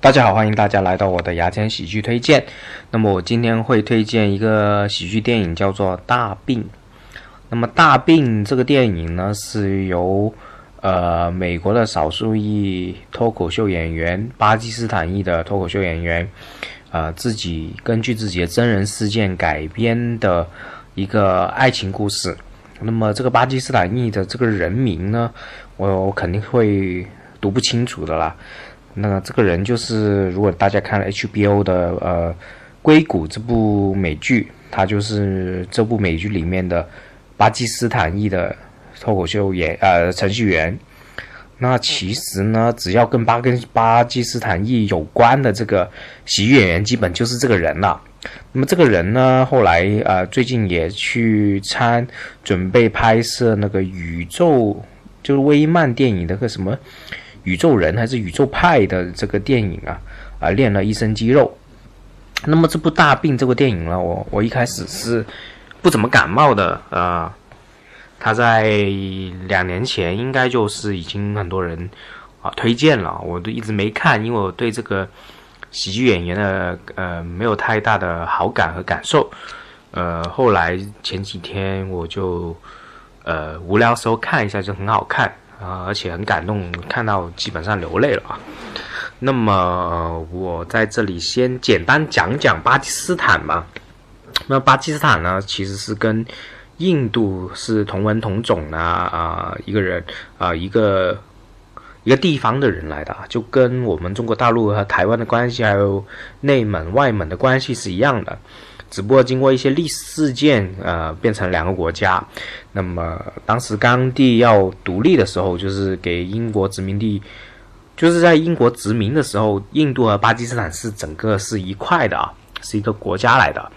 大家好，欢迎大家来到我的牙签喜剧推荐。那么我今天会推荐一个喜剧电影，叫做《大病》。那么《大病》这个电影呢，是由呃美国的少数裔脱口秀演员、巴基斯坦裔的脱口秀演员，呃自己根据自己的真人事件改编的一个爱情故事。那么这个巴基斯坦裔的这个人名呢，我我肯定会读不清楚的啦。那这个人就是，如果大家看了 HBO 的呃《硅谷》这部美剧，他就是这部美剧里面的巴基斯坦裔的脱口秀演呃程序员。那其实呢，只要跟巴跟巴基斯坦裔有关的这个喜剧演员，基本就是这个人了。那么这个人呢，后来呃最近也去参准备拍摄那个宇宙，就是威漫电影的个什么。宇宙人还是宇宙派的这个电影啊啊练了一身肌肉。那么这部大病这个电影呢，我我一开始是不怎么感冒的啊。他在两年前应该就是已经很多人啊推荐了，我都一直没看，因为我对这个喜剧演员的呃没有太大的好感和感受。呃，后来前几天我就呃无聊时候看一下，就很好看。啊，而且很感动，看到基本上流泪了啊。那么我在这里先简单讲讲巴基斯坦吧。那巴基斯坦呢，其实是跟印度是同文同种啊啊一个人啊一个一个地方的人来的，就跟我们中国大陆和台湾的关系，还有内蒙外蒙的关系是一样的。只不过经过一些历史事件，呃，变成两个国家。那么当时甘地要独立的时候，就是给英国殖民地，就是在英国殖民的时候，印度和巴基斯坦是整个是一块的啊，是一个国家来的。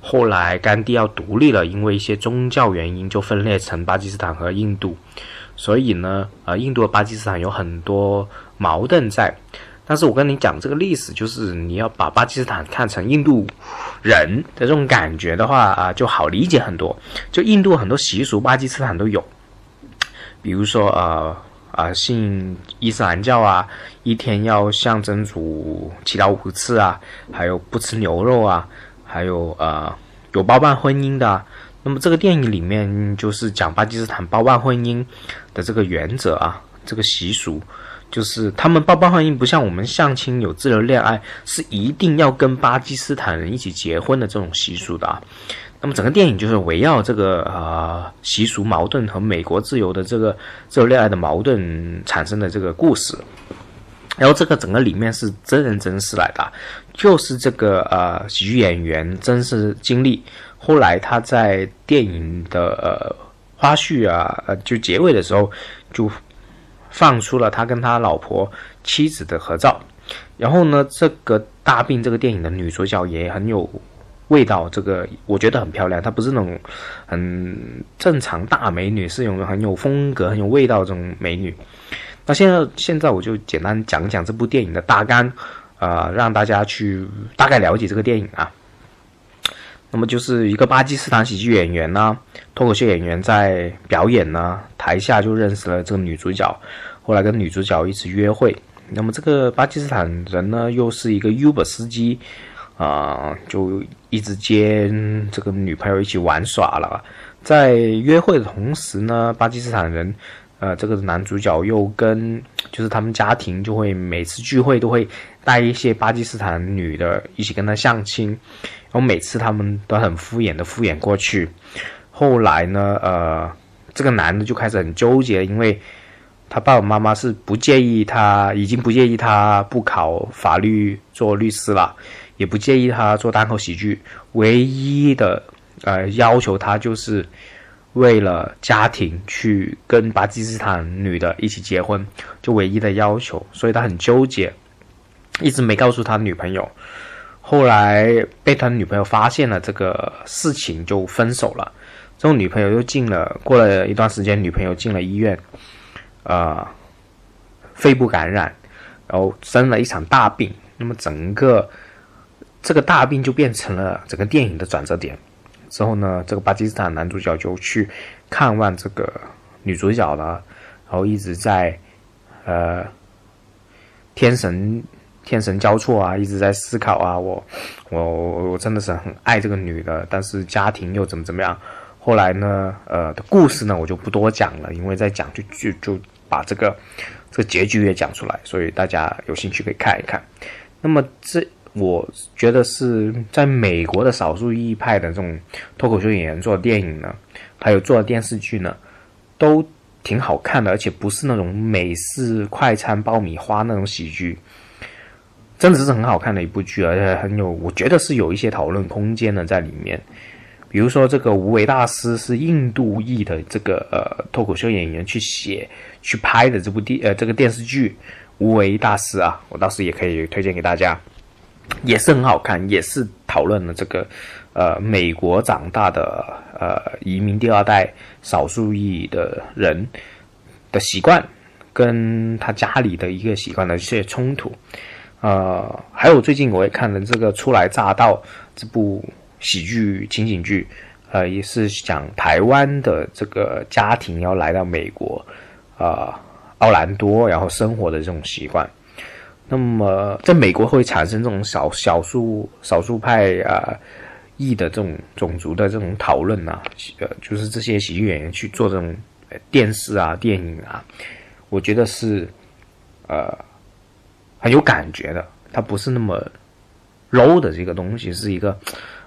后来甘地要独立了，因为一些宗教原因，就分裂成巴基斯坦和印度。所以呢，呃，印度和巴基斯坦有很多矛盾在。但是我跟你讲这个历史，就是你要把巴基斯坦看成印度人的这种感觉的话啊，就好理解很多。就印度很多习俗，巴基斯坦都有，比如说呃啊信伊斯兰教啊，一天要向真主祈祷五次啊，还有不吃牛肉啊，还有呃有包办婚姻的。那么这个电影里面就是讲巴基斯坦包办婚姻的这个原则啊，这个习俗。就是他们包办婚姻不像我们相亲有自由恋爱，是一定要跟巴基斯坦人一起结婚的这种习俗的啊。那么整个电影就是围绕这个呃习俗矛盾和美国自由的这个自由恋爱的矛盾产生的这个故事。然后这个整个里面是真人真事来的，就是这个呃喜剧演员真实经历。后来他在电影的呃花絮啊呃就结尾的时候就。放出了他跟他老婆妻子的合照，然后呢，这个大病这个电影的女主角也很有味道，这个我觉得很漂亮，她不是那种很正常大美女，是有很有风格、很有味道这种美女。那现在现在我就简单讲讲这部电影的大纲，呃，让大家去大概了解这个电影啊。那么就是一个巴基斯坦喜剧演员呢，脱口秀演员在表演呢，台下就认识了这个女主角，后来跟女主角一起约会。那么这个巴基斯坦人呢，又是一个 Uber 司机，啊，就一直接这个女朋友一起玩耍了。在约会的同时呢，巴基斯坦人，呃，这个男主角又跟就是他们家庭就会每次聚会都会带一些巴基斯坦女的一起跟他相亲。然后每次他们都很敷衍的敷衍过去，后来呢，呃，这个男的就开始很纠结，因为他爸爸妈妈是不介意他，已经不介意他不考法律做律师了，也不介意他做单口喜剧，唯一的呃要求他就是为了家庭去跟巴基斯坦女的一起结婚，就唯一的要求，所以他很纠结，一直没告诉他女朋友。后来被他女朋友发现了这个事情，就分手了。之后女朋友又进了，过了一段时间，女朋友进了医院，呃，肺部感染，然后生了一场大病。那么整个这个大病就变成了整个电影的转折点。之后呢，这个巴基斯坦男主角就去看望这个女主角了，然后一直在呃天神。天神交错啊，一直在思考啊，我我我真的是很爱这个女的，但是家庭又怎么怎么样。后来呢，呃，的故事呢，我就不多讲了，因为再讲就就就把这个这个结局也讲出来，所以大家有兴趣可以看一看。那么这我觉得是在美国的少数裔派的这种脱口秀演员做电影呢，还有做电视剧呢，都挺好看的，而且不是那种美式快餐爆米花那种喜剧，真的是很好看的一部剧，而且很有，我觉得是有一些讨论空间的在里面。比如说，这个无为大师是印度裔的这个呃脱口秀演员去写去拍的这部电呃这个电视剧《无为大师》啊，我倒是也可以推荐给大家，也是很好看，也是讨论了这个呃美国长大的呃移民第二代少数裔的人的习惯，跟他家里的一个习惯的一些冲突，呃，还有最近我也看了这个《初来乍到》这部。喜剧情景剧，呃，也是讲台湾的这个家庭要来到美国，啊，奥兰多，然后生活的这种习惯。那么，在美国会产生这种少少数少数派啊裔的这种种族的这种讨论呐，呃，就是这些喜剧演员去做这种电视啊、电影啊，我觉得是呃很有感觉的，它不是那么 low 的这个东西，是一个。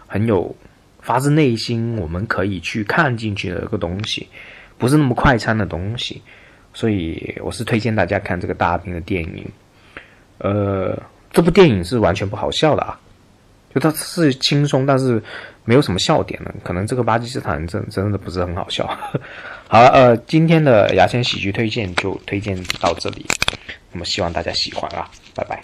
很有发自内心，我们可以去看进去的一个东西，不是那么快餐的东西，所以我是推荐大家看这个大兵的电影。呃，这部电影是完全不好笑的啊，就它是轻松，但是没有什么笑点的。可能这个巴基斯坦真真的不是很好笑。好了，呃，今天的牙签喜剧推荐就推荐到这里，那么希望大家喜欢啊，拜拜。